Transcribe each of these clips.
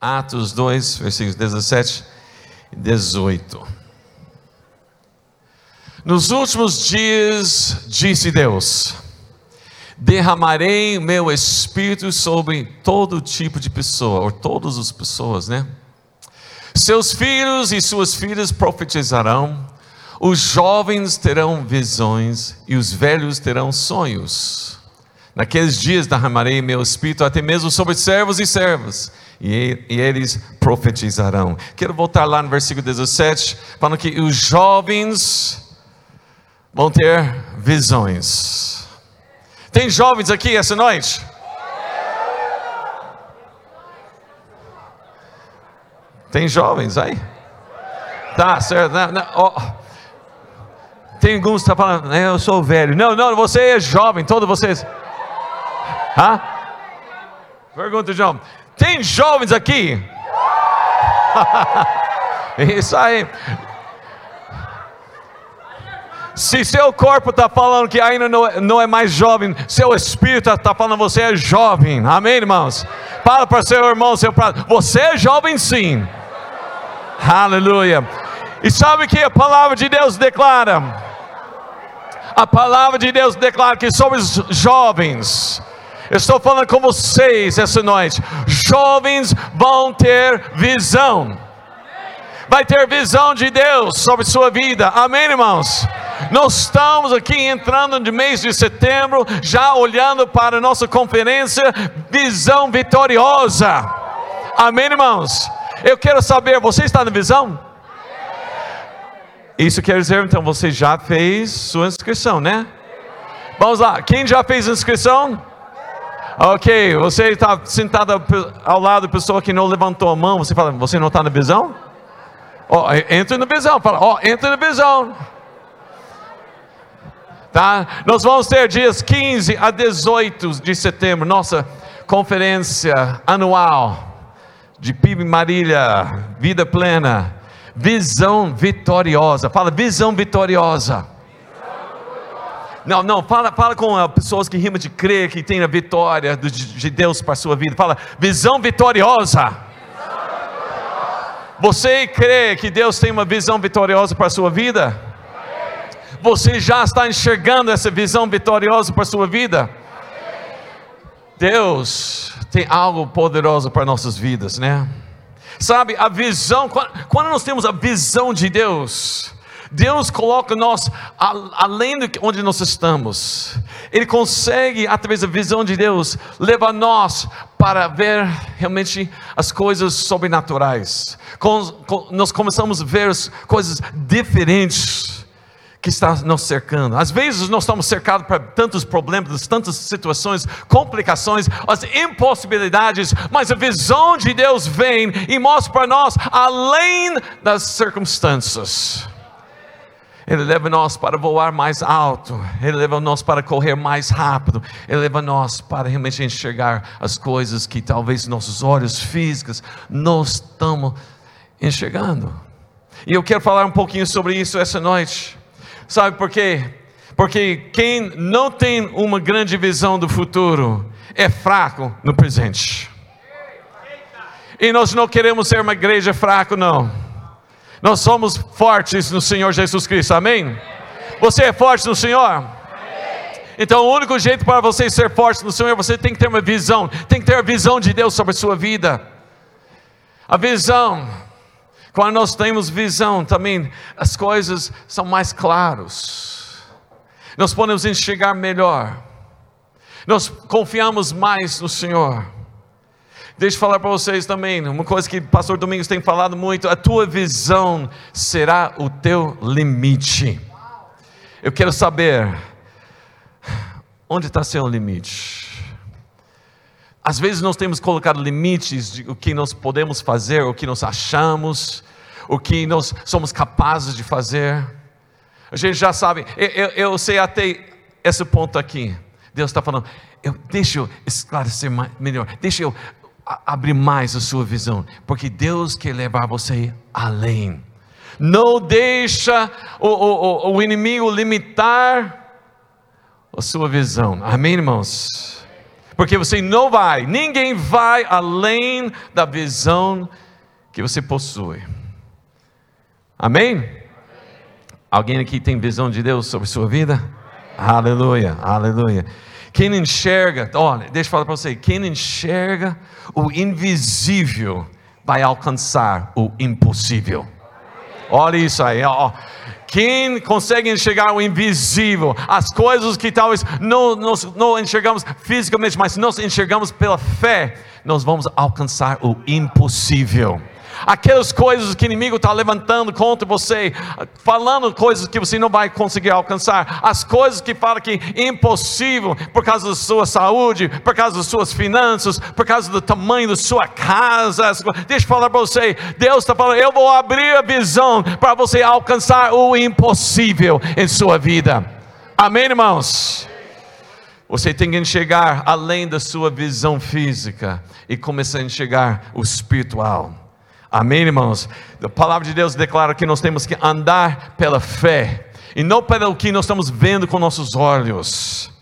Atos 2, versículos 17 e 18. Nos últimos dias, disse Deus: derramarei meu espírito sobre todo tipo de pessoa, ou todas as pessoas, né? Seus filhos e suas filhas profetizarão, os jovens terão visões e os velhos terão sonhos. Naqueles dias derramarei meu espírito até mesmo sobre servos e servas, e, e eles profetizarão. Quero voltar lá no versículo 17, falando que os jovens vão ter visões. Tem jovens aqui essa noite? Tem jovens aí? Tá, certo. Não, não, oh. Tem alguns que estão tá falando, eu sou velho. Não, não, você é jovem, todos vocês. Hã? Pergunta, João. Tem jovens aqui? Isso aí. Se seu corpo está falando que ainda não, não, é mais jovem, seu espírito está falando que você é jovem. Amém, irmãos? Fala para seu irmão, seu prato. Você é jovem sim. Aleluia. E sabe que a palavra de Deus declara? A palavra de Deus declara que somos jovens. Estou falando com vocês essa noite. Jovens vão ter visão. Vai ter visão de Deus sobre sua vida. Amém, irmãos? Nós estamos aqui entrando no mês de setembro, já olhando para a nossa conferência Visão Vitoriosa. Amém, irmãos? Eu quero saber, você está na visão? Isso quer dizer, então, você já fez sua inscrição, né? Vamos lá, quem já fez inscrição? Ok, você está sentado ao lado da pessoa que não levantou a mão, você fala, você não está na visão? Oh, entra na visão, fala, ó, oh, entra na visão. Tá? Nós vamos ter dias 15 a 18 de setembro, nossa conferência anual de PIB Marília, vida plena, visão vitoriosa. Fala, visão vitoriosa. Não, não, fala, fala com uh, pessoas que rimam de crer que tem a vitória de, de Deus para a sua vida. Fala, visão vitoriosa. Você crê que Deus tem uma visão vitoriosa para a sua vida? Você já está enxergando essa visão vitoriosa para a sua vida? Deus tem algo poderoso para nossas vidas, né? Sabe, a visão, quando nós temos a visão de Deus, Deus coloca nós além de onde nós estamos. Ele consegue, através da visão de Deus, levar nós para ver realmente as coisas sobrenaturais. Nós começamos a ver as coisas diferentes que está nos cercando. Às vezes nós estamos cercados por tantos problemas, tantas situações, complicações, as impossibilidades, mas a visão de Deus vem e mostra para nós além das circunstâncias. Ele leva nós para voar mais alto, Ele leva nós para correr mais rápido, Ele leva nós para realmente enxergar as coisas que talvez nossos olhos físicos não estamos enxergando. E eu quero falar um pouquinho sobre isso essa noite. Sabe por quê? Porque quem não tem uma grande visão do futuro é fraco no presente. E nós não queremos ser uma igreja fraca, não. Nós somos fortes no Senhor Jesus Cristo, amém? Você é forte no Senhor? Então, o único jeito para você ser forte no Senhor, você tem que ter uma visão, tem que ter a visão de Deus sobre a sua vida. A visão quando nós temos visão, também as coisas são mais claras. Nós podemos enxergar melhor. Nós confiamos mais no Senhor. Deixa eu falar para vocês também, uma coisa que o pastor Domingos tem falado muito: a tua visão será o teu limite. Eu quero saber, onde está seu limite? Às vezes nós temos colocado limites de o que nós podemos fazer, o que nós achamos, o que nós somos capazes de fazer. A gente já sabe, eu, eu, eu sei até esse ponto aqui. Deus está falando, eu, deixa eu esclarecer mais, melhor, deixa eu abrir mais a sua visão, porque Deus quer levar você além. Não deixa o, o, o inimigo limitar a sua visão. Amém, irmãos? Porque você não vai, ninguém vai além da visão que você possui. Amém? Alguém aqui tem visão de Deus sobre sua vida? Aleluia, aleluia. Quem enxerga, olha, deixa eu falar para você, quem enxerga o invisível vai alcançar o impossível. Olha isso aí, ó. Quem consegue enxergar o invisível, as coisas que talvez não, não, enxergamos fisicamente, mas nós enxergamos pela fé, nós vamos alcançar o impossível aquelas coisas que o inimigo está levantando contra você, falando coisas que você não vai conseguir alcançar, as coisas que falam que é impossível por causa da sua saúde, por causa das suas finanças, por causa do tamanho da sua casa. Deixa eu falar para você, Deus está falando, eu vou abrir a visão para você alcançar o impossível em sua vida. Amém, irmãos? Você tem que enxergar além da sua visão física e começar a enxergar o espiritual. Amém, irmãos? A palavra de Deus declara que nós temos que andar pela fé e não pelo que nós estamos vendo com nossos olhos.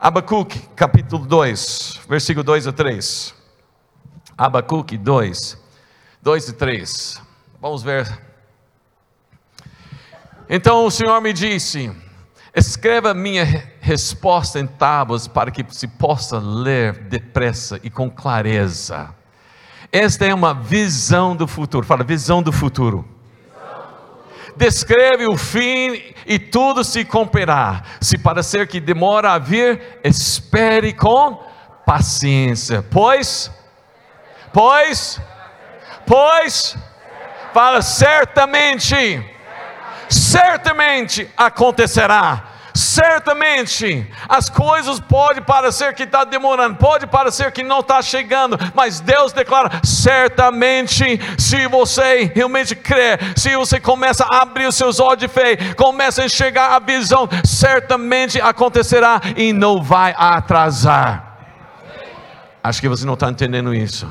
Abacuque, capítulo 2, versículo 2 a 3. Abacuque 2, 2 e 3. Vamos ver. Então o Senhor me disse: Escreva minha resposta em tábuas para que se possa ler depressa e com clareza. Esta é uma visão do futuro. Fala, visão do futuro. Descreve o fim e tudo se cumprirá. Se parecer que demora a vir, espere com paciência. Pois, pois, pois, fala certamente, certamente acontecerá Certamente as coisas podem parecer que está demorando, pode parecer que não está chegando, mas Deus declara: certamente, se você realmente crê, se você começa a abrir os seus olhos de fé, começa a enxergar a visão, certamente acontecerá e não vai atrasar. Acho que você não está entendendo isso.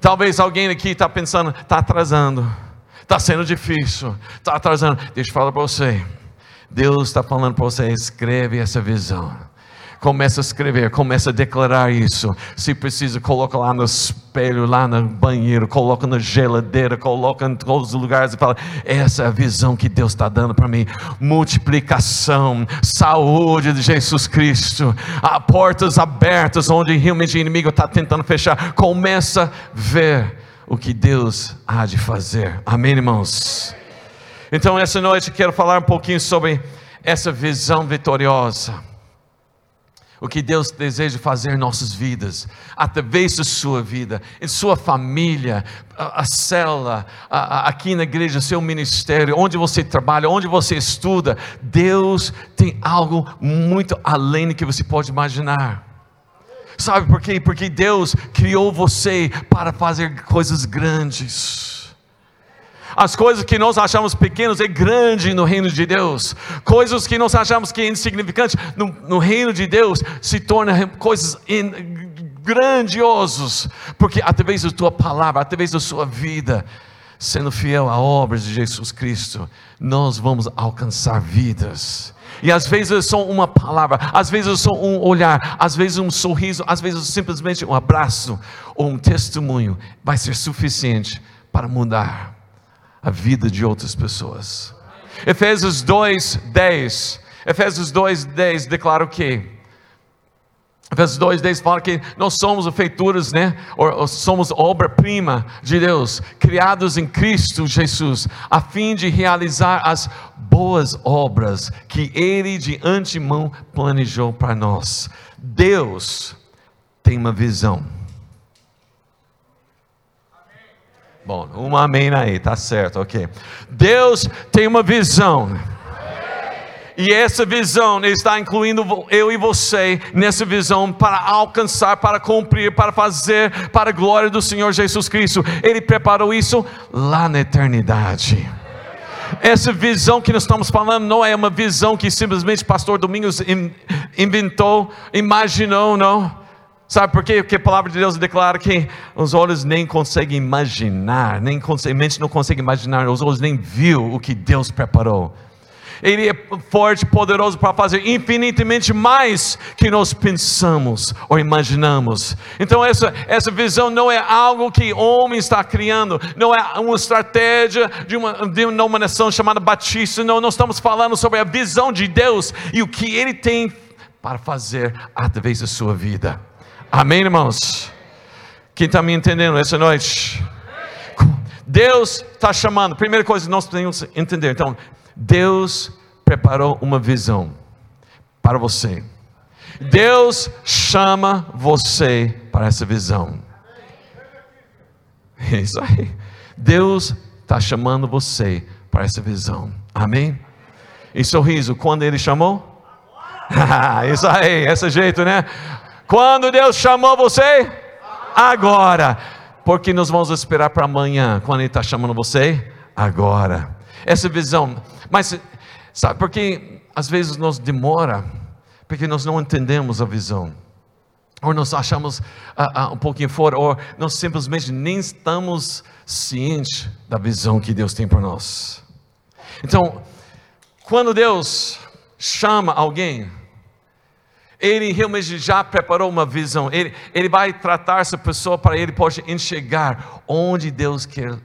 Talvez alguém aqui está pensando, está atrasando, está sendo difícil, está atrasando. Deixa eu falar para você. Deus está falando para você: escreve essa visão. Começa a escrever, começa a declarar isso. Se precisa, coloca lá no espelho, lá no banheiro, coloca na geladeira, coloca em todos os lugares e fala: essa é a visão que Deus está dando para mim. Multiplicação, saúde de Jesus Cristo, a portas abertas onde realmente o inimigo está tentando fechar. Começa a ver o que Deus há de fazer. Amém, irmãos? Então, essa noite quero falar um pouquinho sobre essa visão vitoriosa. O que Deus deseja fazer em nossas vidas, através da sua vida, em sua família, a, a célula, a, a, aqui na igreja, seu ministério, onde você trabalha, onde você estuda. Deus tem algo muito além do que você pode imaginar. Sabe por quê? Porque Deus criou você para fazer coisas grandes. As coisas que nós achamos pequenas é grande no reino de Deus. Coisas que nós achamos que é no, no reino de Deus se tornam coisas in, grandiosos, porque através da tua palavra, através da sua vida, sendo fiel a obras de Jesus Cristo, nós vamos alcançar vidas. E às vezes é só uma palavra, às vezes só um olhar, às vezes um sorriso, às vezes simplesmente um abraço ou um testemunho vai ser suficiente para mudar a vida de outras pessoas. Efésios 2, 10. Efésios 2, 10 declara o quê? Efésios 2, 10 fala que nós somos feituras, né? Ou, ou somos obra-prima de Deus, criados em Cristo Jesus, a fim de realizar as boas obras que Ele de antemão planejou para nós. Deus tem uma visão. Bom, um amém aí, tá certo, ok. Deus tem uma visão. E essa visão está incluindo eu e você nessa visão para alcançar, para cumprir, para fazer para a glória do Senhor Jesus Cristo. Ele preparou isso lá na eternidade. Essa visão que nós estamos falando não é uma visão que simplesmente pastor Domingos inventou, imaginou, não Sabe por quê? Porque a palavra de Deus declara que os olhos nem conseguem imaginar, nem a mente não consegue imaginar, os olhos nem viu o que Deus preparou. Ele é forte, poderoso para fazer infinitamente mais que nós pensamos ou imaginamos. Então essa essa visão não é algo que homem está criando, não é uma estratégia de uma denominação chamada Batista. Não, nós estamos falando sobre a visão de Deus e o que Ele tem para fazer através da sua vida. Amém, irmãos? Quem está me entendendo essa noite? Deus está chamando. Primeira coisa que nós temos que entender. Então, Deus preparou uma visão para você. Deus chama você para essa visão. É isso aí. Deus está chamando você para essa visão. Amém? E sorriso, quando Ele chamou? isso aí, esse jeito, né? Quando Deus chamou você? Agora. Porque nós vamos esperar para amanhã, quando Ele está chamando você? Agora. Essa visão. Mas, sabe por que às vezes nós demora? Porque nós não entendemos a visão. Ou nós achamos uh, uh, um pouquinho fora, ou nós simplesmente nem estamos cientes da visão que Deus tem para nós. Então, quando Deus chama alguém, ele realmente já preparou uma visão. Ele, ele vai tratar essa pessoa para ele pode enxergar onde Deus quer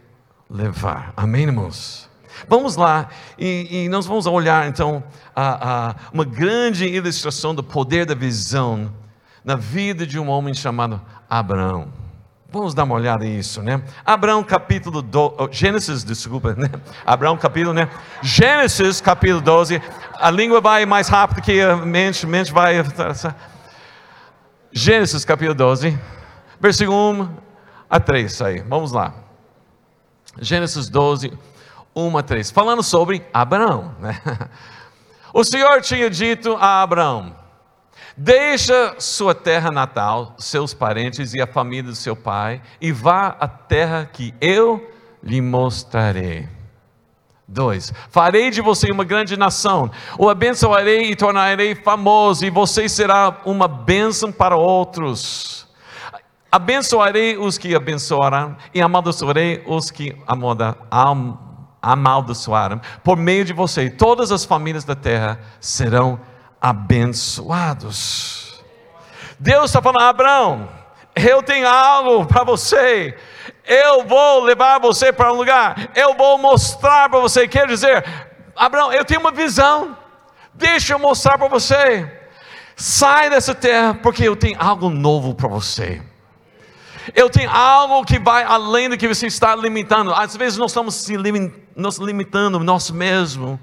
levar. Amém, irmãos? Vamos lá e, e nós vamos olhar então a, a, uma grande ilustração do poder da visão na vida de um homem chamado Abraão. Vamos dar uma olhada nisso, né? Abraão capítulo do, oh, Gênesis, desculpa, né? Abraão capítulo, né? Gênesis capítulo 12. A língua vai mais rápido que a mente, mente vai. Gênesis capítulo 12, versículo 1 a 3 aí. Vamos lá. Gênesis 12, 1 a 3. Falando sobre Abraão, né? O Senhor tinha dito a Abraão: Deixa sua terra natal, seus parentes e a família do seu pai, e vá à terra que eu lhe mostrarei. 2. Farei de você uma grande nação, o abençoarei e tornarei famoso, e você será uma bênção para outros. Abençoarei os que abençoarão, e amaldiçoarei os que amaldiçoaram. Por meio de você, todas as famílias da terra serão abençoados. Deus está falando, Abraão, eu tenho algo para você. Eu vou levar você para um lugar. Eu vou mostrar para você. Quer dizer, Abraão, eu tenho uma visão. Deixa eu mostrar para você. Sai dessa terra, porque eu tenho algo novo para você. Eu tenho algo que vai além do que você está limitando. Às vezes nós estamos se limitando nós mesmos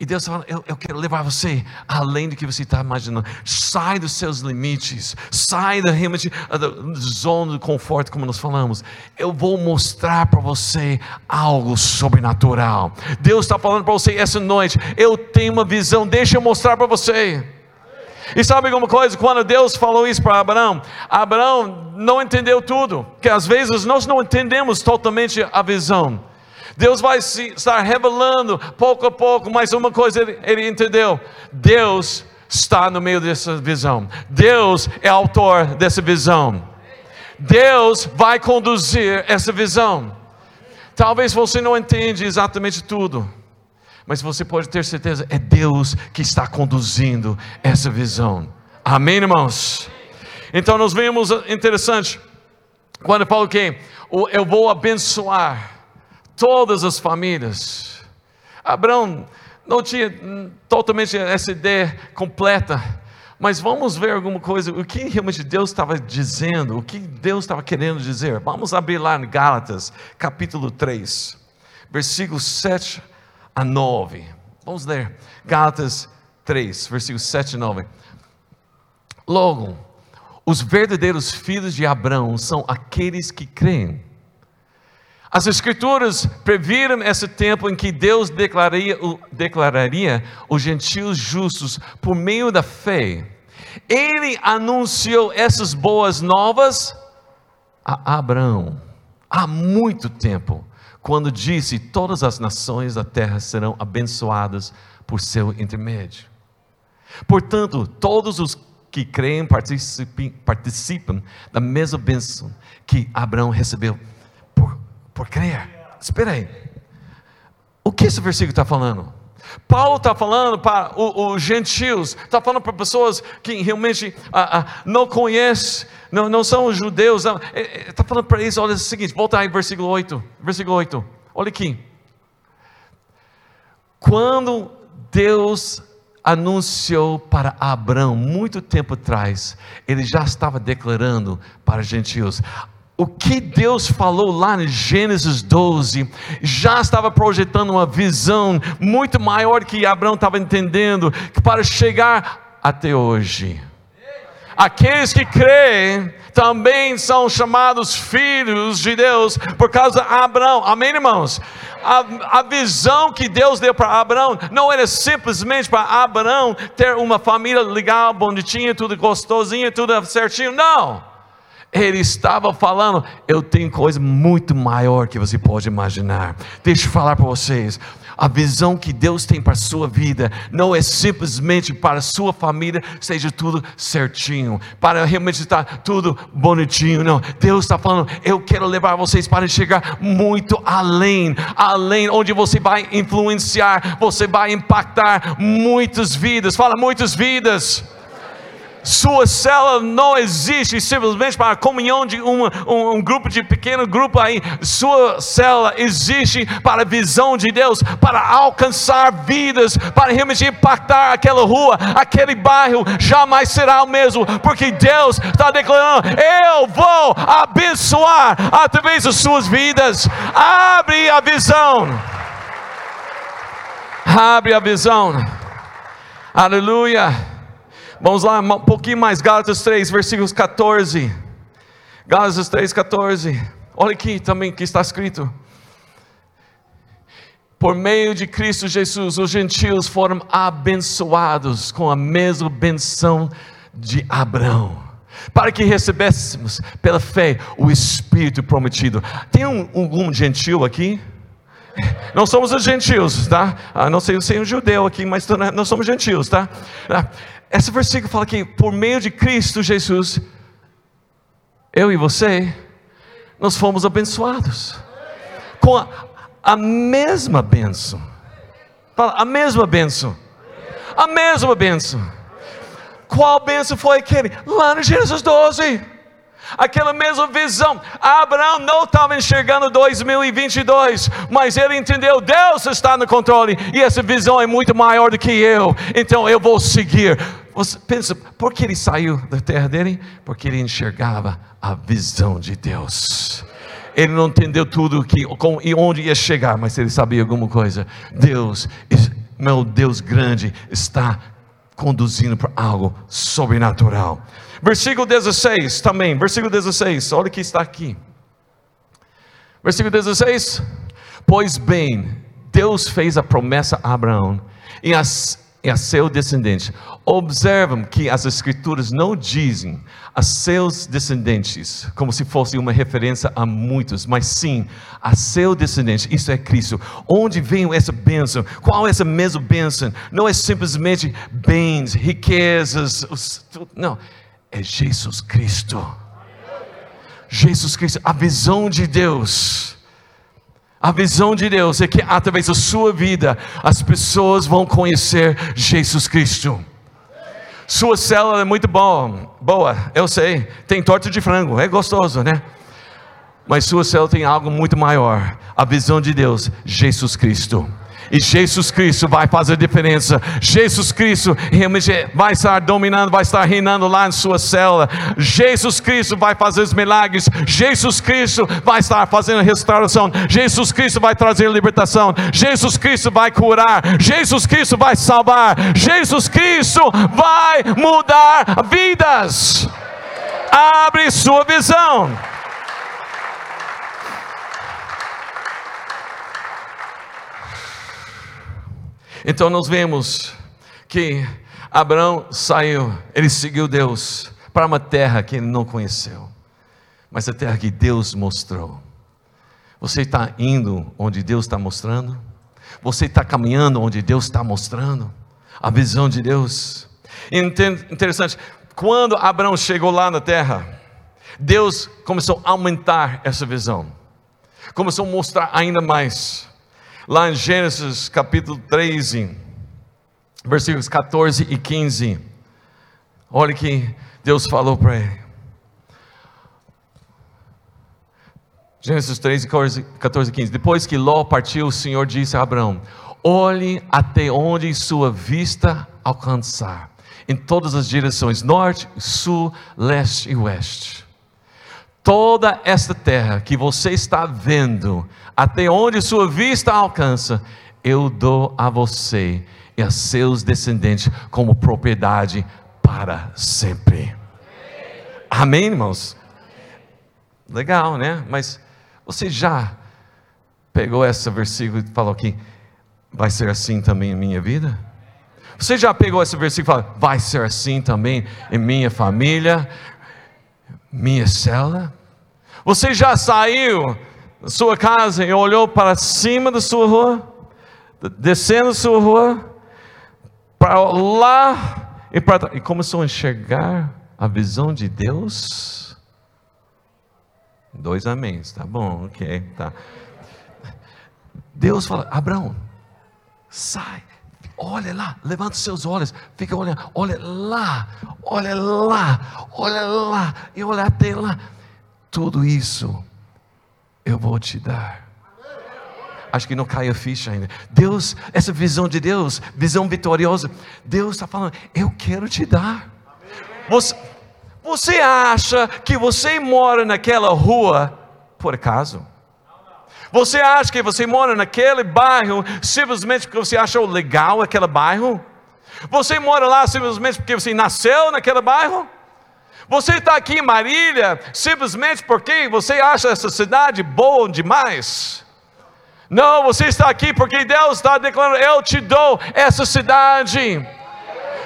e Deus fala: eu, eu, quero levar você além do que você está imaginando. Sai dos seus limites, sai da, realmente, da zona de conforto, como nós falamos. Eu vou mostrar para você algo sobrenatural. Deus está falando para você essa noite: eu tenho uma visão, deixa eu mostrar para você. E sabe alguma coisa? Quando Deus falou isso para Abraão, Abraão não entendeu tudo, que às vezes nós não entendemos totalmente a visão. Deus vai se estar revelando pouco a pouco, mas uma coisa ele, ele entendeu: Deus está no meio dessa visão, Deus é autor dessa visão, Deus vai conduzir essa visão. Talvez você não entenda exatamente tudo, mas você pode ter certeza, é Deus que está conduzindo essa visão. Amém, irmãos? Então nós vemos interessante, quando fala que eu vou abençoar todas as famílias. Abraão não tinha totalmente essa ideia completa, mas vamos ver alguma coisa, o que realmente Deus estava dizendo, o que Deus estava querendo dizer. Vamos abrir lá em Gálatas, capítulo 3, versículos 7 a 9. Vamos ler Gálatas 3, versículos 7 a 9. Logo, os verdadeiros filhos de Abraão são aqueles que creem as Escrituras previram esse tempo em que Deus declararia, declararia os gentios justos por meio da fé. Ele anunciou essas boas novas a Abraão há muito tempo, quando disse: Todas as nações da terra serão abençoadas por seu intermédio. Portanto, todos os que creem participam, participam da mesma bênção que Abraão recebeu por crer. Espera aí. O que esse versículo está falando? Paulo está falando para os gentios, está falando para pessoas que realmente ah, ah, não conhecem, não, não são judeus, está é, é, falando para eles, olha é o seguinte, volta aí, versículo 8, versículo 8, olha aqui. Quando Deus anunciou para Abraão, muito tempo atrás, ele já estava declarando para os gentios: o que Deus falou lá em Gênesis 12 já estava projetando uma visão muito maior que Abraão estava entendendo, para chegar até hoje. Aqueles que creem também são chamados filhos de Deus por causa de Abraão. Amém, irmãos? A, a visão que Deus deu para Abraão não era simplesmente para Abraão ter uma família legal, bonitinha, tudo gostosinho, tudo certinho. Não ele estava falando, eu tenho coisa muito maior que você pode imaginar. Deixa eu falar para vocês. A visão que Deus tem para a sua vida não é simplesmente para a sua família, seja tudo certinho, para realmente estar tudo bonitinho. Não, Deus está falando, eu quero levar vocês para chegar muito além, além, onde você vai influenciar, você vai impactar muitas vidas. Fala, muitas vidas. Sua célula não existe simplesmente para a comunhão de um, um, um, grupo de pequeno grupo aí. Sua célula existe para a visão de Deus, para alcançar vidas, para realmente impactar aquela rua, aquele bairro. Jamais será o mesmo, porque Deus está declarando: Eu vou abençoar através das suas vidas. Abre a visão. Abre a visão. Aleluia. Vamos lá, um pouquinho mais, Gálatas 3, versículos 14. Gálatas 3, 14. Olha aqui também que está escrito. Por meio de Cristo Jesus, os gentios foram abençoados com a mesma benção de Abraão, para que recebêssemos pela fé o Espírito prometido. Tem um, um, um gentil aqui? Não somos os gentios, tá? Ah, não sei se é um judeu aqui, mas nós somos gentios, tá? Esse versículo fala que por meio de Cristo Jesus, eu e você, nós fomos abençoados com a, a mesma bênção. Fala, a mesma bênção. A mesma bênção. Qual bênção foi aquele? Lá no Gênesis 12 aquela mesma visão. Abraão não estava enxergando 2022, mas ele entendeu: Deus está no controle e essa visão é muito maior do que eu, então eu vou seguir. Você pensa, por que ele saiu da terra dele? Porque ele enxergava a visão de Deus. Ele não entendeu tudo que, com, e onde ia chegar, mas ele sabia alguma coisa. Deus, meu Deus grande, está conduzindo para algo sobrenatural. Versículo 16 também, versículo 16, olha o que está aqui. Versículo 16: Pois bem, Deus fez a promessa a Abraão e a, e a seu descendente. Observam que as Escrituras não dizem a seus descendentes, como se fosse uma referência a muitos, mas sim a seu descendente, isso é Cristo. Onde vem essa bênção? Qual é essa mesma bênção? Não é simplesmente bens, riquezas, não é Jesus Cristo. Jesus Cristo, a visão de Deus. A visão de Deus é que através da sua vida as pessoas vão conhecer Jesus Cristo. Sua célula é muito boa, boa, eu sei. Tem torta de frango, é gostoso, né? Mas sua célula tem algo muito maior. A visão de Deus, Jesus Cristo. E Jesus Cristo vai fazer diferença. Jesus Cristo vai estar dominando, vai estar reinando lá em sua célula. Jesus Cristo vai fazer os milagres. Jesus Cristo vai estar fazendo restauração. Jesus Cristo vai trazer libertação. Jesus Cristo vai curar. Jesus Cristo vai salvar. Jesus Cristo vai mudar vidas. Abre sua visão. Então nós vemos que Abraão saiu, ele seguiu Deus para uma terra que ele não conheceu, mas a terra que Deus mostrou. Você está indo onde Deus está mostrando? Você está caminhando onde Deus está mostrando? A visão de Deus. Interessante, quando Abraão chegou lá na terra, Deus começou a aumentar essa visão, começou a mostrar ainda mais. Lá em Gênesis capítulo 13, versículos 14 e 15. Olha que Deus falou para ele. Gênesis 13, 14 e 15. Depois que Ló partiu, o Senhor disse a Abraão: Olhe até onde sua vista alcançar, em todas as direções norte, sul, leste e oeste. Toda esta terra que você está vendo, até onde sua vista alcança, eu dou a você e a seus descendentes como propriedade para sempre. Amém, irmãos? Legal, né? Mas você já pegou esse versículo e falou que vai ser assim também em minha vida? Você já pegou esse versículo e falou, vai ser assim também em minha família, minha cela? Você já saiu da sua casa e olhou para cima da sua rua, descendo da sua rua, para lá e para e começou a enxergar a visão de Deus? Dois améns, tá bom, ok, tá. Deus fala, Abraão, sai, olha lá, levanta os seus olhos, fica olhando, olha lá, olha lá, olha lá, e olha até lá. Tudo isso eu vou te dar. Acho que não cai a ficha ainda. Deus, essa visão de Deus, visão vitoriosa, Deus está falando, eu quero te dar. Você, você acha que você mora naquela rua por acaso? Você acha que você mora naquele bairro simplesmente porque você achou legal aquele bairro? Você mora lá simplesmente porque você nasceu naquele bairro? Você está aqui em Marília simplesmente porque você acha essa cidade boa demais? Não, você está aqui porque Deus está declarando: Eu te dou essa cidade.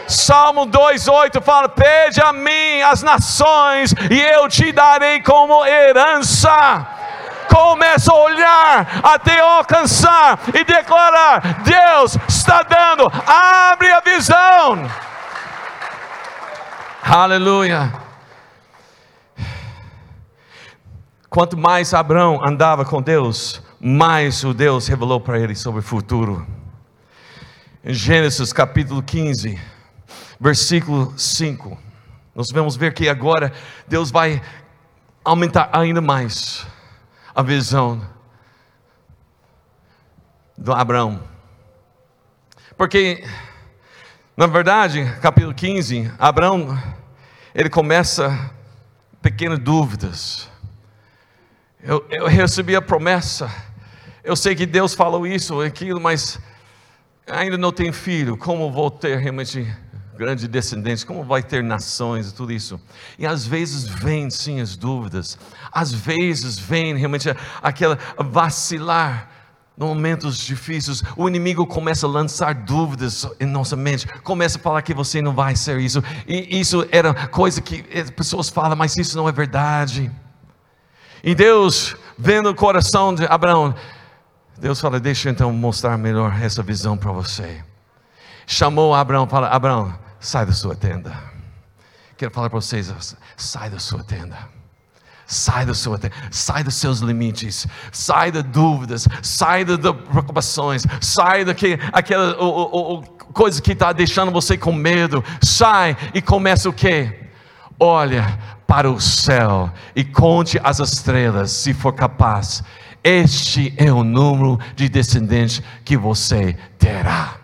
Salmo 2,8 fala: Pede a mim as nações, e eu te darei como herança. Começa a olhar até alcançar e declarar: Deus está dando, abre a visão. Aleluia. Quanto mais Abraão andava com Deus, mais o Deus revelou para ele sobre o futuro. Em Gênesis capítulo 15 versículo 5. Nós vamos ver que agora Deus vai aumentar ainda mais a visão do Abraão. Porque, na verdade, capítulo 15, Abraão, ele começa pequenas dúvidas. Eu, eu recebi a promessa, eu sei que Deus falou isso, aquilo, mas ainda não tenho filho, como vou ter realmente grande descendente, como vai ter nações e tudo isso. E às vezes vem sim as dúvidas, às vezes vem realmente aquela vacilar. Em momentos difíceis, o inimigo começa a lançar dúvidas em nossa mente, começa a falar que você não vai ser isso, e isso era coisa que as pessoas falam, mas isso não é verdade. E Deus, vendo o coração de Abraão, Deus fala: Deixa então mostrar melhor essa visão para você. Chamou Abraão, fala: Abraão, sai da sua tenda. Quero falar para vocês: sai da sua tenda. Sai da sua tenda, sai dos seus limites, sai das dúvidas, sai das preocupações, sai daquela o, o, coisa que está deixando você com medo. Sai e começa o que? Olha para o céu e conte as estrelas, se for capaz. Este é o número de descendentes que você terá.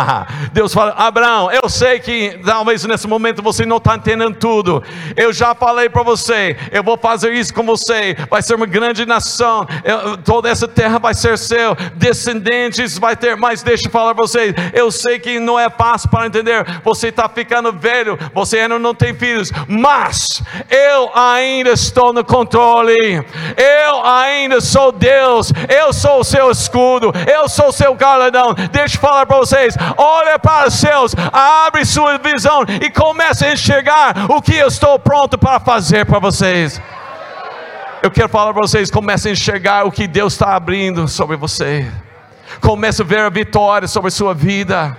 Deus fala: Abraão, eu sei que talvez nesse momento você não está entendendo tudo. Eu já falei para você, eu vou fazer isso com você. Vai ser uma grande nação. Eu, toda essa terra vai ser seu. Descendentes vai ter. Mas deixa eu falar para vocês. Eu sei que não é fácil para entender. Você está ficando velho. Você ainda não tem filhos. Mas eu ainda estou no controle. Eu ainda sou Deus. Eu sou o seu escudo. Eu sou o seu galardão. Deixa eu falar para vocês olha para os céus, abre sua visão e comece a enxergar o que eu estou pronto para fazer para vocês. Eu quero falar para vocês, comece a enxergar o que Deus está abrindo sobre você. Comece a ver a vitória sobre a sua vida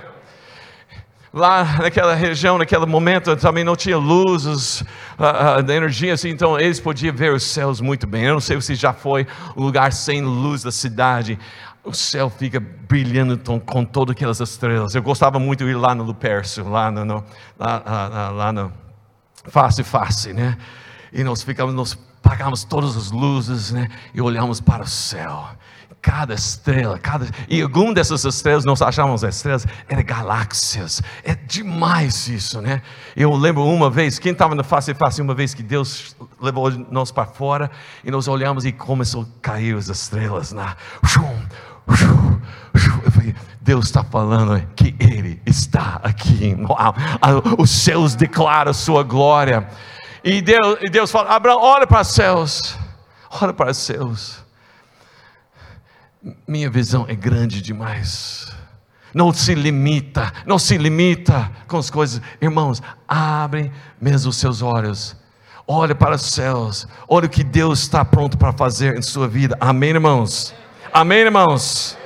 lá naquela região, naquele momento, também não tinha luzes, uh, uh, energia assim, então eles podiam ver os céus muito bem. Eu não sei se já foi um lugar sem luz da cidade o céu fica brilhando com todas aquelas estrelas. Eu gostava muito de ir lá no Lupercio, lá no, no lá, lá, lá, no Face Face, né? E nós ficamos, nós pagamos todas as luzes, né? E olhamos para o céu cada estrela, cada e alguma dessas estrelas nós achávamos estrelas eram galáxias. É demais isso, né? Eu lembro uma vez, quem estava na face face, uma vez que Deus levou nós para fora e nós olhamos e começou a cair as estrelas lá. Deus está falando que Ele está aqui. Os céus declaram sua glória. E Deus, e Deus fala: Abraão, olha para os céus. Olha para os céus minha visão é grande demais. Não se limita, não se limita com as coisas. Irmãos, abrem mesmo os seus olhos. Olhe para os céus. Olhe o que Deus está pronto para fazer em sua vida. Amém, irmãos? Amém, irmãos?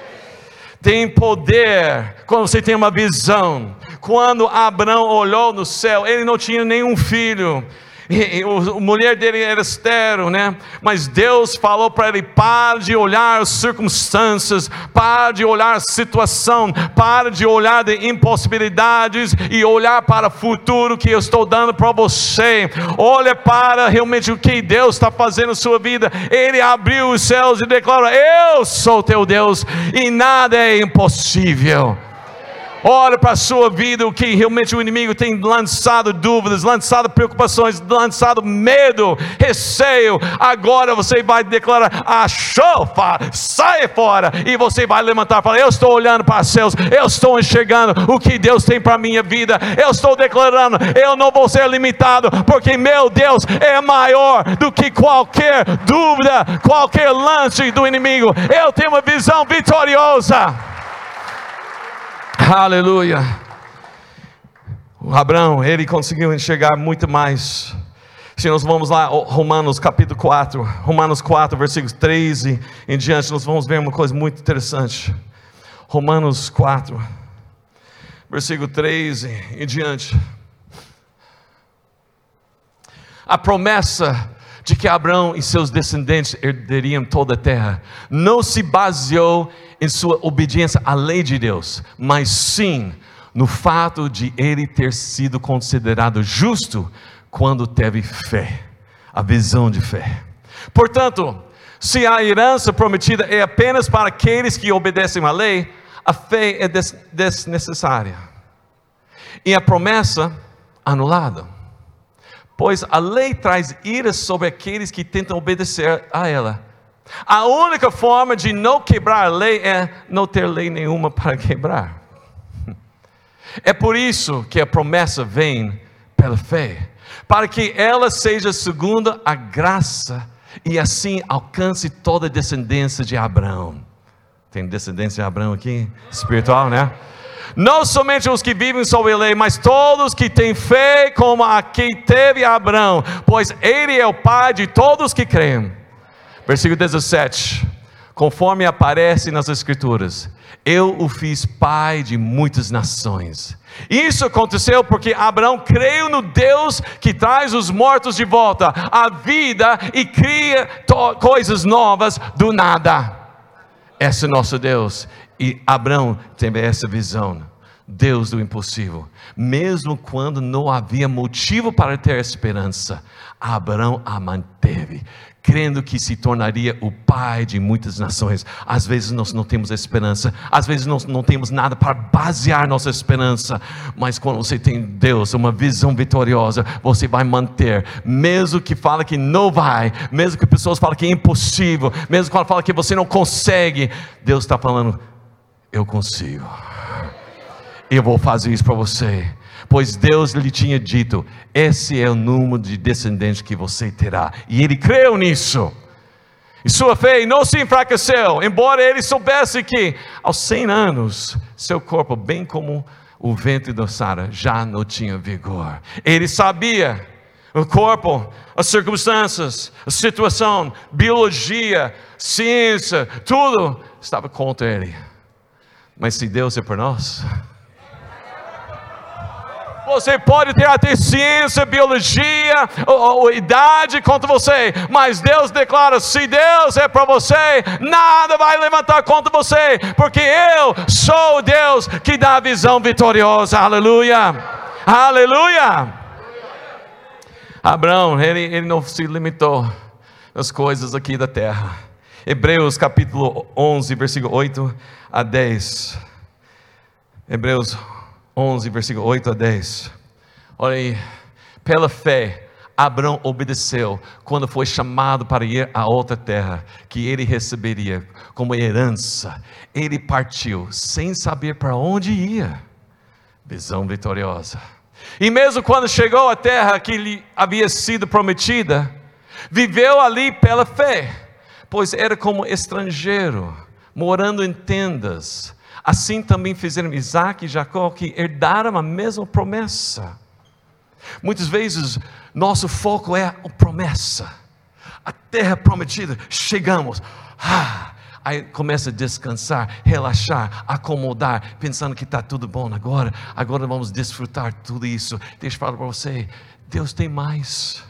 Tem poder quando você tem uma visão. Quando Abraão olhou no céu, ele não tinha nenhum filho. A mulher dele era estéreo, né? Mas Deus falou para ele: para de olhar as circunstâncias, para de olhar situação, para de olhar de impossibilidades e olhar para o futuro que eu estou dando para você. Olha para realmente o que Deus está fazendo na sua vida. Ele abriu os céus e declara: Eu sou teu Deus e nada é impossível. Olha para a sua vida, o que realmente o inimigo tem lançado dúvidas, lançado preocupações, lançado medo, receio. Agora você vai declarar: achou, sai fora. E você vai levantar e falar: Eu estou olhando para os céus, eu estou enxergando o que Deus tem para a minha vida. Eu estou declarando: Eu não vou ser limitado, porque meu Deus é maior do que qualquer dúvida, qualquer lance do inimigo. Eu tenho uma visão vitoriosa. Aleluia. O Abraão, ele conseguiu enxergar muito mais. Se nós vamos lá, Romanos capítulo 4, Romanos 4, versículos 13 em diante, nós vamos ver uma coisa muito interessante. Romanos 4, versículo 13 em diante. A promessa de que Abraão e seus descendentes herdariam toda a terra não se baseou em sua obediência à lei de Deus, mas sim no fato de ele ter sido considerado justo quando teve fé, a visão de fé. Portanto, se a herança prometida é apenas para aqueles que obedecem à lei, a fé é desnecessária. E a promessa anulada. Pois a lei traz ira sobre aqueles que tentam obedecer a ela a única forma de não quebrar a lei é não ter lei nenhuma para quebrar. É por isso que a promessa vem pela fé, para que ela seja segundo a graça e assim alcance toda a descendência de Abraão. Tem descendência de Abraão aqui? Espiritual, né? Não somente os que vivem sob a lei, mas todos que têm fé como a que teve Abraão, pois ele é o pai de todos que creem. Versículo 17: Conforme aparece nas Escrituras, eu o fiz pai de muitas nações. Isso aconteceu porque Abraão creu no Deus que traz os mortos de volta à vida e cria coisas novas do nada. Esse é nosso Deus. E Abraão teve essa visão. Deus do impossível. Mesmo quando não havia motivo para ter esperança, Abraão a manteve crendo que se tornaria o pai de muitas nações. Às vezes nós não temos esperança, às vezes nós não temos nada para basear nossa esperança, mas quando você tem Deus, uma visão vitoriosa, você vai manter, mesmo que fala que não vai, mesmo que pessoas falam que é impossível, mesmo que fala que você não consegue, Deus está falando, eu consigo. Eu vou fazer isso para você pois Deus lhe tinha dito: esse é o número de descendentes que você terá. E ele creu nisso. E sua fé não se enfraqueceu, embora ele soubesse que aos 100 anos, seu corpo, bem como o ventre da Sara, já não tinha vigor. Ele sabia o corpo, as circunstâncias, a situação, biologia, ciência, tudo estava contra ele. Mas se Deus é por nós, Você pode ter até ciência, biologia, ou, ou, idade contra você, mas Deus declara: se Deus é para você, nada vai levantar contra você, porque eu sou o Deus que dá a visão vitoriosa. Aleluia! Aleluia! Abraão, ele, ele não se limitou nas coisas aqui da terra. Hebreus capítulo 11, versículo 8 a 10. Hebreus 11, versículo 8 a 10. Olha aí, pela fé, Abraão obedeceu quando foi chamado para ir a outra terra que ele receberia como herança. Ele partiu sem saber para onde ia. Visão vitoriosa. E mesmo quando chegou à terra que lhe havia sido prometida, viveu ali pela fé, pois era como estrangeiro, morando em tendas Assim também fizeram Isaac e Jacó, que herdaram a mesma promessa. Muitas vezes, nosso foco é a promessa, a terra prometida, chegamos, ah, aí começa a descansar, relaxar, acomodar, pensando que está tudo bom agora, agora vamos desfrutar tudo isso. Deixa eu falar para você, Deus tem mais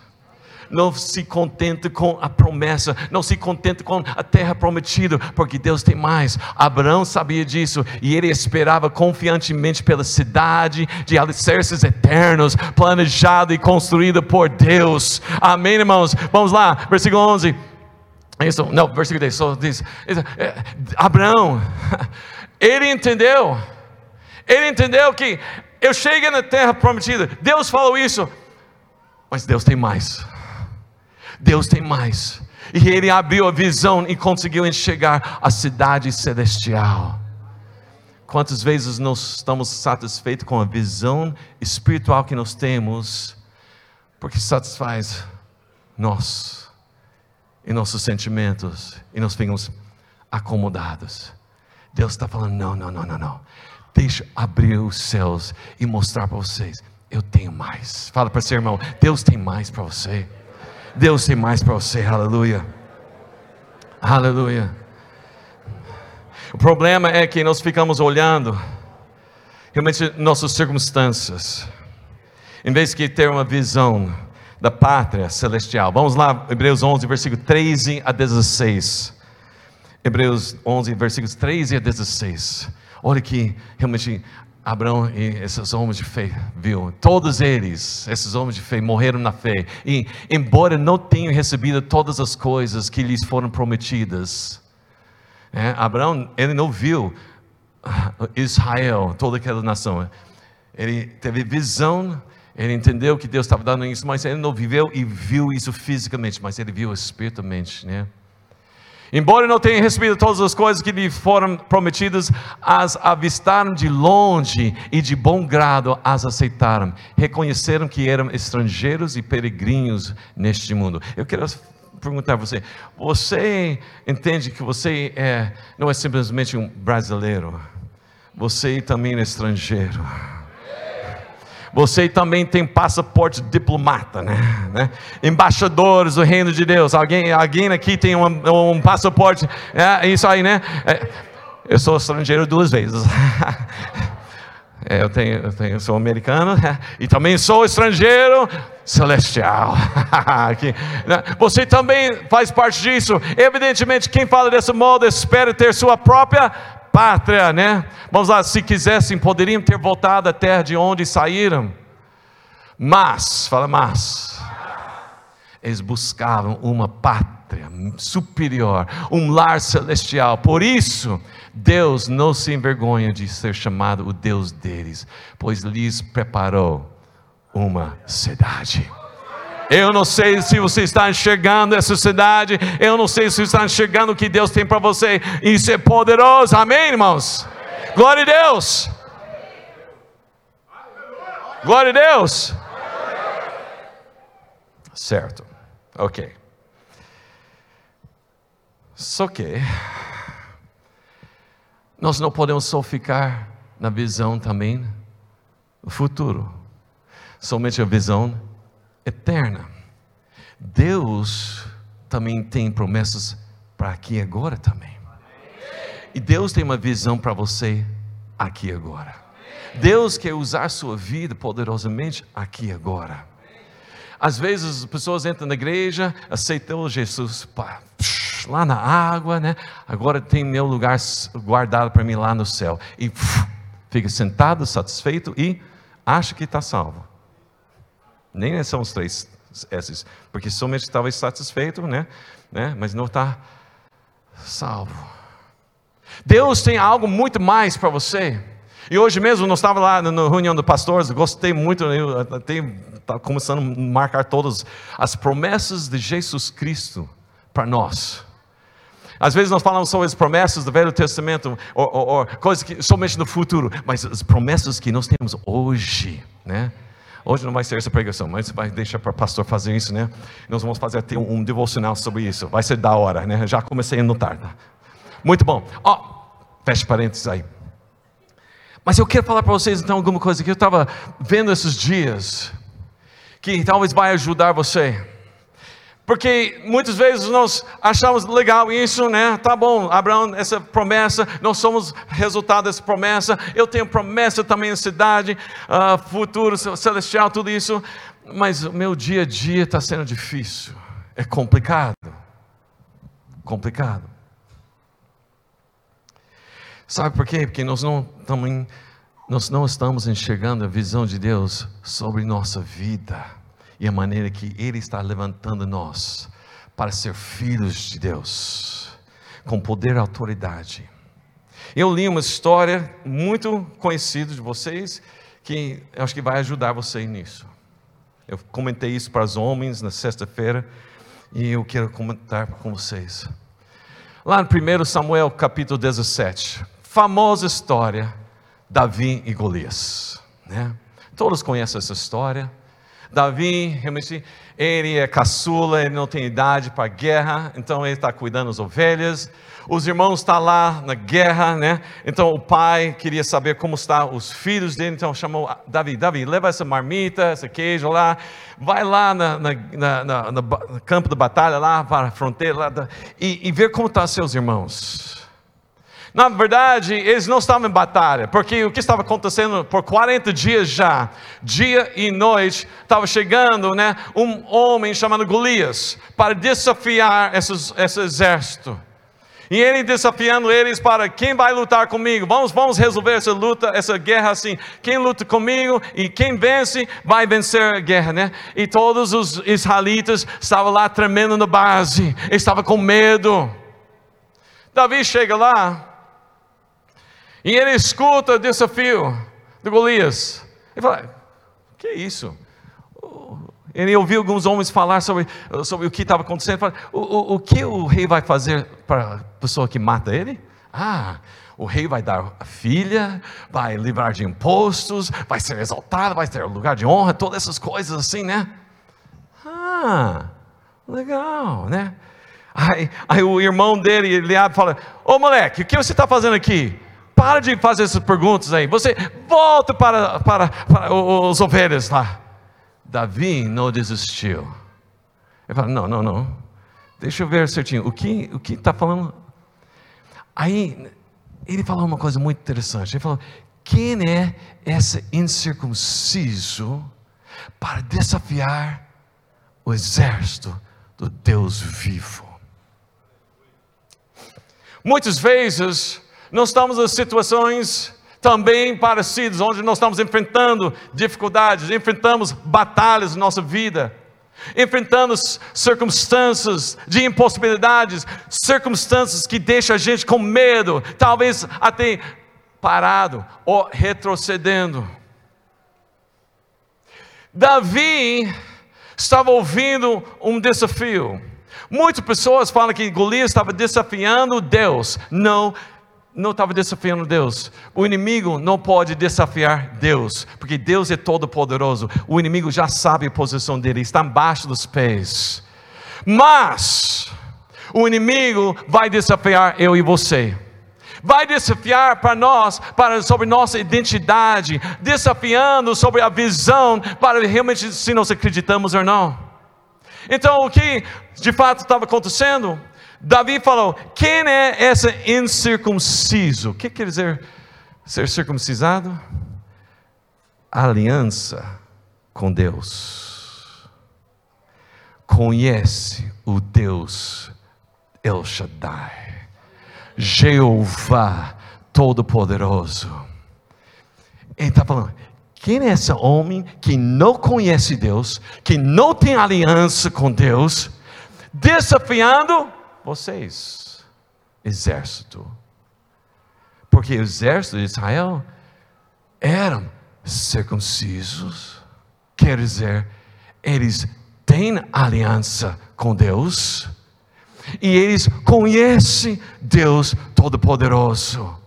não se contente com a promessa, não se contente com a terra prometida, porque Deus tem mais. Abraão sabia disso e ele esperava confiantemente pela cidade de alicerces eternos, planejada e construída por Deus. Amém, irmãos? Vamos lá, versículo 11. Isso, não, versículo 10 só diz: é, Abraão, ele entendeu, ele entendeu que eu cheguei na terra prometida, Deus falou isso, mas Deus tem mais. Deus tem mais. E ele abriu a visão e conseguiu enxergar a cidade celestial. Quantas vezes nós estamos satisfeitos com a visão espiritual que nós temos, porque satisfaz nós e nossos sentimentos, e nós ficamos acomodados. Deus está falando: não, não, não, não, não. Deixa abrir os céus e mostrar para vocês: eu tenho mais. Fala para seu irmão: Deus tem mais para você. Deus tem mais para você, aleluia. Aleluia. O problema é que nós ficamos olhando realmente nossas circunstâncias, em vez de ter uma visão da pátria celestial. Vamos lá, Hebreus 11, versículo 13 a 16. Hebreus 11, versículos 13 a 16. Olha que realmente Abraão e esses homens de fé viu, todos eles, esses homens de fé, morreram na fé, e embora não tenham recebido todas as coisas que lhes foram prometidas, é, Abraão, ele não viu Israel, toda aquela nação, ele teve visão, ele entendeu que Deus estava dando isso, mas ele não viveu e viu isso fisicamente, mas ele viu espiritualmente, né? Embora não tenham recebido todas as coisas que lhe foram prometidas, as avistaram de longe e de bom grado as aceitaram. Reconheceram que eram estrangeiros e peregrinos neste mundo. Eu quero perguntar a você: você entende que você é, não é simplesmente um brasileiro, você também é estrangeiro você também tem passaporte diplomata, né? né? Embaixadores do reino de Deus. Alguém, alguém aqui tem um, um passaporte? É isso aí, né? É, eu sou estrangeiro duas vezes. É, eu, tenho, eu tenho, sou americano é, e também sou estrangeiro celestial. Né? Você também faz parte disso. Evidentemente, quem fala desse modo espera ter sua própria pátria, né? Vamos lá, se quisessem, poderiam ter voltado à terra de onde saíram. Mas, fala mas, eles buscavam uma pátria superior, um lar celestial. Por isso, Deus não se envergonha de ser chamado o Deus deles, pois lhes preparou uma cidade. Eu não sei se você está enxergando essa cidade, eu não sei se está enxergando o que Deus tem para você. Isso é poderoso, amém, irmãos? Amém. Glória a Deus. Glória a Deus. Certo, ok. Só que nós não podemos só ficar na visão também do futuro, somente a visão eterna. Deus também tem promessas para aqui e agora também. E Deus tem uma visão para você aqui e agora. Deus quer usar sua vida poderosamente aqui e agora. Às vezes as pessoas entram na igreja, aceitam Jesus, pá, psh, lá na água, né? Agora tem meu lugar guardado para mim lá no céu. E fica sentado, satisfeito e acha que está salvo. Nem são os três esses, porque somente estava satisfeito, né? né? Mas não está salvo. Deus tem algo muito mais para você. E hoje mesmo, nós estava lá na reunião de pastores, gostei muito, estava começando a marcar todas as promessas de Jesus Cristo para nós. Às vezes nós falamos sobre as promessas do Velho Testamento, ou, ou, ou, coisas que somente no futuro, mas as promessas que nós temos hoje, né? Hoje não vai ser essa pregação, mas vai deixar para o pastor fazer isso, né? Nós vamos fazer até um, um devocional sobre isso, vai ser da hora, né? Já comecei a notar, tá? Muito bom. Ó, oh, feche parênteses aí. Mas eu quero falar para vocês então alguma coisa que eu estava vendo esses dias, que talvez vai ajudar você. Porque muitas vezes nós achamos legal isso, né? Tá bom, Abraão, essa promessa, nós somos resultado dessa promessa. Eu tenho promessa também na cidade, uh, futuro celestial, tudo isso. Mas o meu dia a dia está sendo difícil, é complicado. Complicado. Sabe por quê? Porque nós não, também, nós não estamos enxergando a visão de Deus sobre nossa vida e a maneira que Ele está levantando nós para ser filhos de Deus, com poder e autoridade. Eu li uma história muito conhecida de vocês, que acho que vai ajudar você nisso. Eu comentei isso para os homens na sexta-feira, e eu quero comentar com vocês. Lá no 1 Samuel capítulo 17, famosa história, Davi e Golias. Né? Todos conhecem essa história. Davi, ele é caçula, ele não tem idade para guerra, então ele está cuidando das ovelhas. Os irmãos estão tá lá na guerra, né? Então o pai queria saber como estão os filhos dele, então chamou Davi: Davi, leva essa marmita, esse queijo lá, vai lá na, na, na, no campo de batalha, lá para a fronteira, lá, e, e ver como estão tá seus irmãos. Na verdade, eles não estavam em batalha, porque o que estava acontecendo por 40 dias já, dia e noite, estava chegando né, um homem chamado Golias para desafiar esses, esse exército. E ele desafiando eles para quem vai lutar comigo? Vamos, vamos resolver essa luta, essa guerra assim. Quem luta comigo e quem vence vai vencer a guerra, né? E todos os israelitas estavam lá tremendo na base, estavam com medo. Davi chega lá, e ele escuta o desafio de Golias. Ele fala: Que é isso? Ele ouviu alguns homens falar sobre, sobre o que estava acontecendo. Fala, o, o, o que o rei vai fazer para a pessoa que mata ele? Ah, o rei vai dar a filha, vai livrar de impostos, vai ser exaltado, vai ter lugar de honra, todas essas coisas assim, né? Ah, legal, né? Aí, aí o irmão dele, ele abre e fala: Ô moleque, o que você está fazendo aqui? Para de fazer essas perguntas aí. Você volta para, para, para os ovelhas lá. Davi não desistiu. Ele fala: não, não, não. Deixa eu ver certinho. O que o que está falando? Aí ele falou uma coisa muito interessante. Ele falou: quem é esse incircunciso para desafiar o exército do Deus vivo? Muitas vezes nós estamos em situações também parecidas, onde nós estamos enfrentando dificuldades, enfrentamos batalhas na nossa vida, enfrentando circunstâncias de impossibilidades, circunstâncias que deixam a gente com medo, talvez até parado ou retrocedendo. Davi estava ouvindo um desafio. Muitas pessoas falam que Golias estava desafiando Deus. Não, não estava desafiando Deus. O inimigo não pode desafiar Deus, porque Deus é todo poderoso. O inimigo já sabe a posição dele, está embaixo dos pés. Mas o inimigo vai desafiar eu e você. Vai desafiar para nós, para sobre nossa identidade, desafiando sobre a visão para realmente se nós acreditamos ou não. Então, o que de fato estava acontecendo? Davi falou: quem é esse incircunciso? O que quer dizer ser circuncisado? aliança com Deus, conhece o Deus El Shaddai, Jeová Todo-Poderoso. Ele está falando, quem é esse homem que não conhece Deus, que não tem aliança com Deus, desafiando vocês, exército? Porque o exército de Israel eram circuncisos, quer dizer, eles têm aliança com Deus e eles conhecem Deus Todo-Poderoso.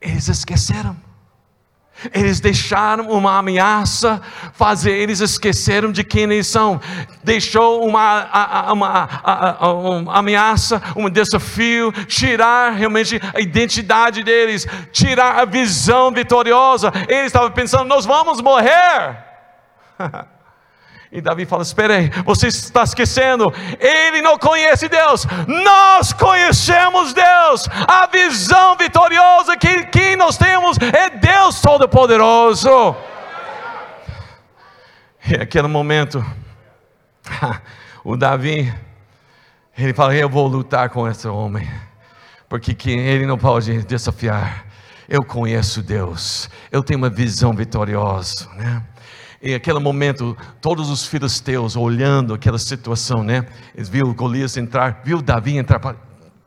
Eles esqueceram. Eles deixaram uma ameaça fazer, eles esqueceram de quem eles são. Deixou uma, uma, uma, uma, ameaça, um desafio, tirar realmente a identidade deles, tirar a visão vitoriosa. Eles estavam pensando: nós vamos morrer. E Davi fala: Espera aí, você está esquecendo, ele não conhece Deus, nós conhecemos Deus, a visão vitoriosa que, que nós temos é Deus Todo-Poderoso. E aquele momento, o Davi, ele fala: Eu vou lutar com esse homem, porque que ele não pode desafiar. Eu conheço Deus, eu tenho uma visão vitoriosa, né? E aquele momento, todos os filisteus olhando aquela situação, né? Eles viram Golias entrar, viu Davi entrar.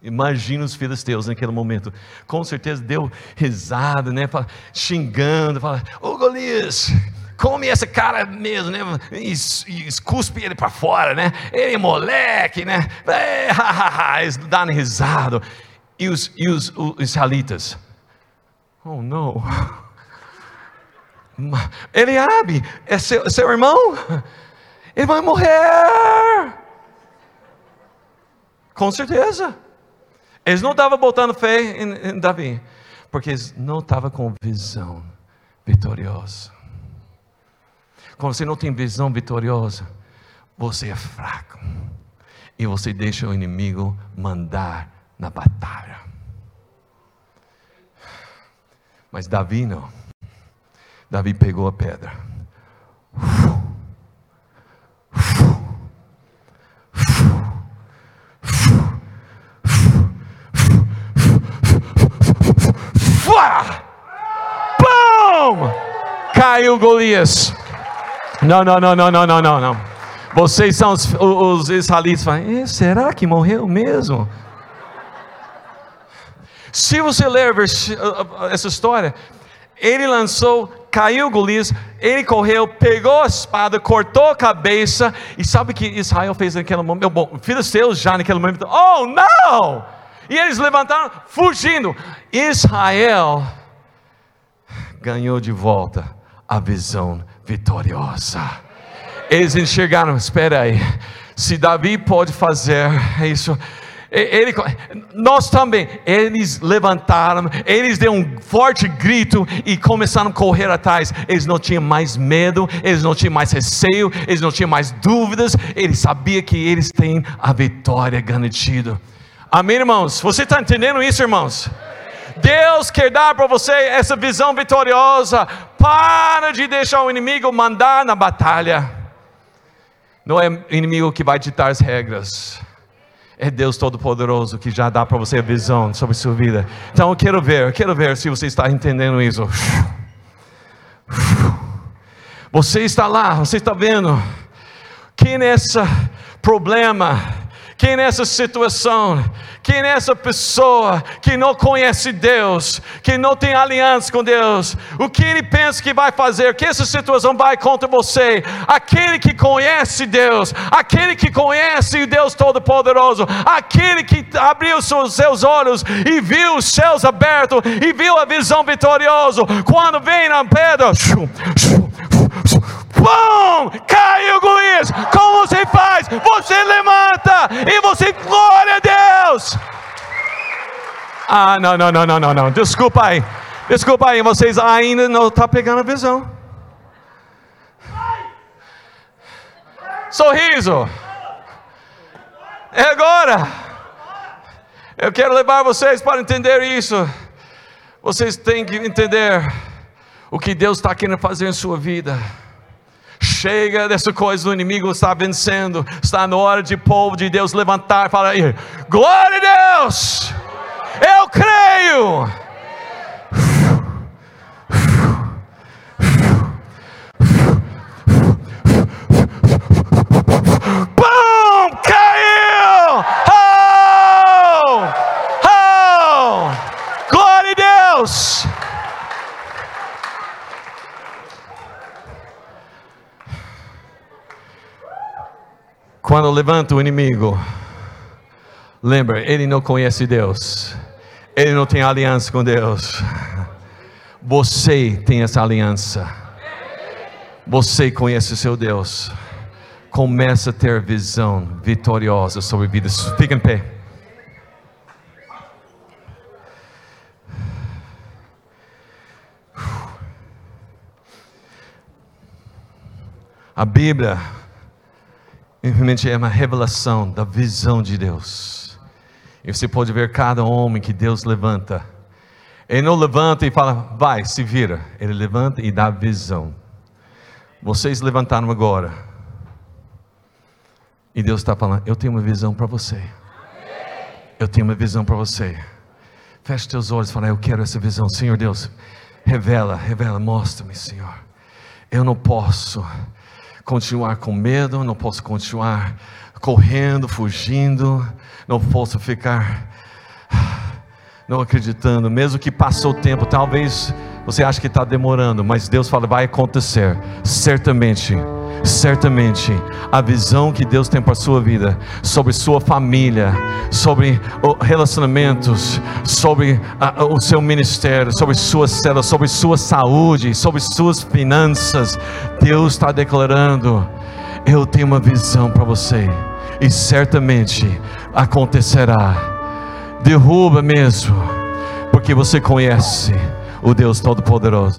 Imagina os filisteus naquele momento. Com certeza deu risada, né? Xingando, fala: Ô Golias, come essa cara mesmo, né? E, escuspe ele para fora, né? Ele é moleque, né? É, eles dando risada. E os, e os, os israelitas: Oh, não. Eliabe é seu, seu irmão, ele vai morrer. Com certeza. Eles não estavam botando fé em, em Davi, porque eles não estavam com visão vitoriosa. Quando você não tem visão vitoriosa, você é fraco. E você deixa o inimigo mandar na batalha. Mas Davi não. Davi pegou a pedra. Pum! Caiu Golias. Não, não, não, não, não, não, não, não. Vocês são os, os israelitas. Falam, será que morreu mesmo? Se você ler essa história, ele lançou caiu Golias, ele correu, pegou a espada, cortou a cabeça, e sabe o que Israel fez naquele momento? Bom, filisteus já naquele momento, oh não! E eles levantaram, fugindo. Israel ganhou de volta a visão vitoriosa. Eles enxergaram, espera aí, se Davi pode fazer isso, ele, nós também, eles levantaram, eles deram um forte grito e começaram a correr atrás. Eles não tinham mais medo, eles não tinham mais receio, eles não tinham mais dúvidas, eles sabiam que eles têm a vitória garantida. Amém, irmãos? Você está entendendo isso, irmãos? Deus quer dar para você essa visão vitoriosa. Para de deixar o inimigo mandar na batalha. Não é o inimigo que vai ditar as regras é Deus Todo-Poderoso que já dá para você a visão sobre sua vida. Então eu quero ver, eu quero ver se você está entendendo isso. Você está lá, você está vendo que nesse problema, que nessa situação, que nessa pessoa que não conhece Deus, que não tem aliança com Deus, o que ele pensa que vai fazer, que essa situação vai contra você, aquele que conhece Deus, aquele que conhece o Deus Todo-Poderoso, aquele que abriu os seus olhos e viu os céus abertos e viu a visão vitoriosa, quando vem na pedra, Pum! Caiu Golias! Como você faz? Você levanta e você glória a Deus! Ah, não, não, não, não, não, não. Desculpa aí. Desculpa aí, vocês ainda não estão tá pegando a visão. Sorriso. É agora. Eu quero levar vocês para entender isso. Vocês têm que entender o que Deus está querendo fazer em sua vida. Chega dessa coisa do inimigo está vencendo. Está na hora de povo de Deus levantar e falar: Glória a Deus! Eu creio! Bum! Caiu! Oh! Oh! Glória a Deus! Quando levanta o inimigo, lembra, ele não conhece Deus, ele não tem aliança com Deus. Você tem essa aliança, você conhece o seu Deus. Começa a ter visão vitoriosa sobre vidas. Fica em pé. A Bíblia Infelizmente é uma revelação da visão de Deus. E você pode ver cada homem que Deus levanta. Ele não levanta e fala, vai, se vira. Ele levanta e dá visão. Vocês levantaram agora. E Deus está falando, eu tenho uma visão para você. Eu tenho uma visão para você. Feche teus olhos e fala, eu quero essa visão. Senhor Deus, revela, revela, mostra-me, Senhor. Eu não posso continuar com medo, não posso continuar correndo, fugindo, não posso ficar não acreditando, mesmo que passou o tempo, talvez você ache que está demorando, mas Deus fala, vai acontecer, certamente certamente a visão que Deus tem para a sua vida, sobre sua família, sobre relacionamentos, sobre a, o seu ministério, sobre sua célula, sobre sua saúde, sobre suas finanças, Deus está declarando: eu tenho uma visão para você, e certamente acontecerá. Derruba mesmo, porque você conhece o Deus Todo-Poderoso.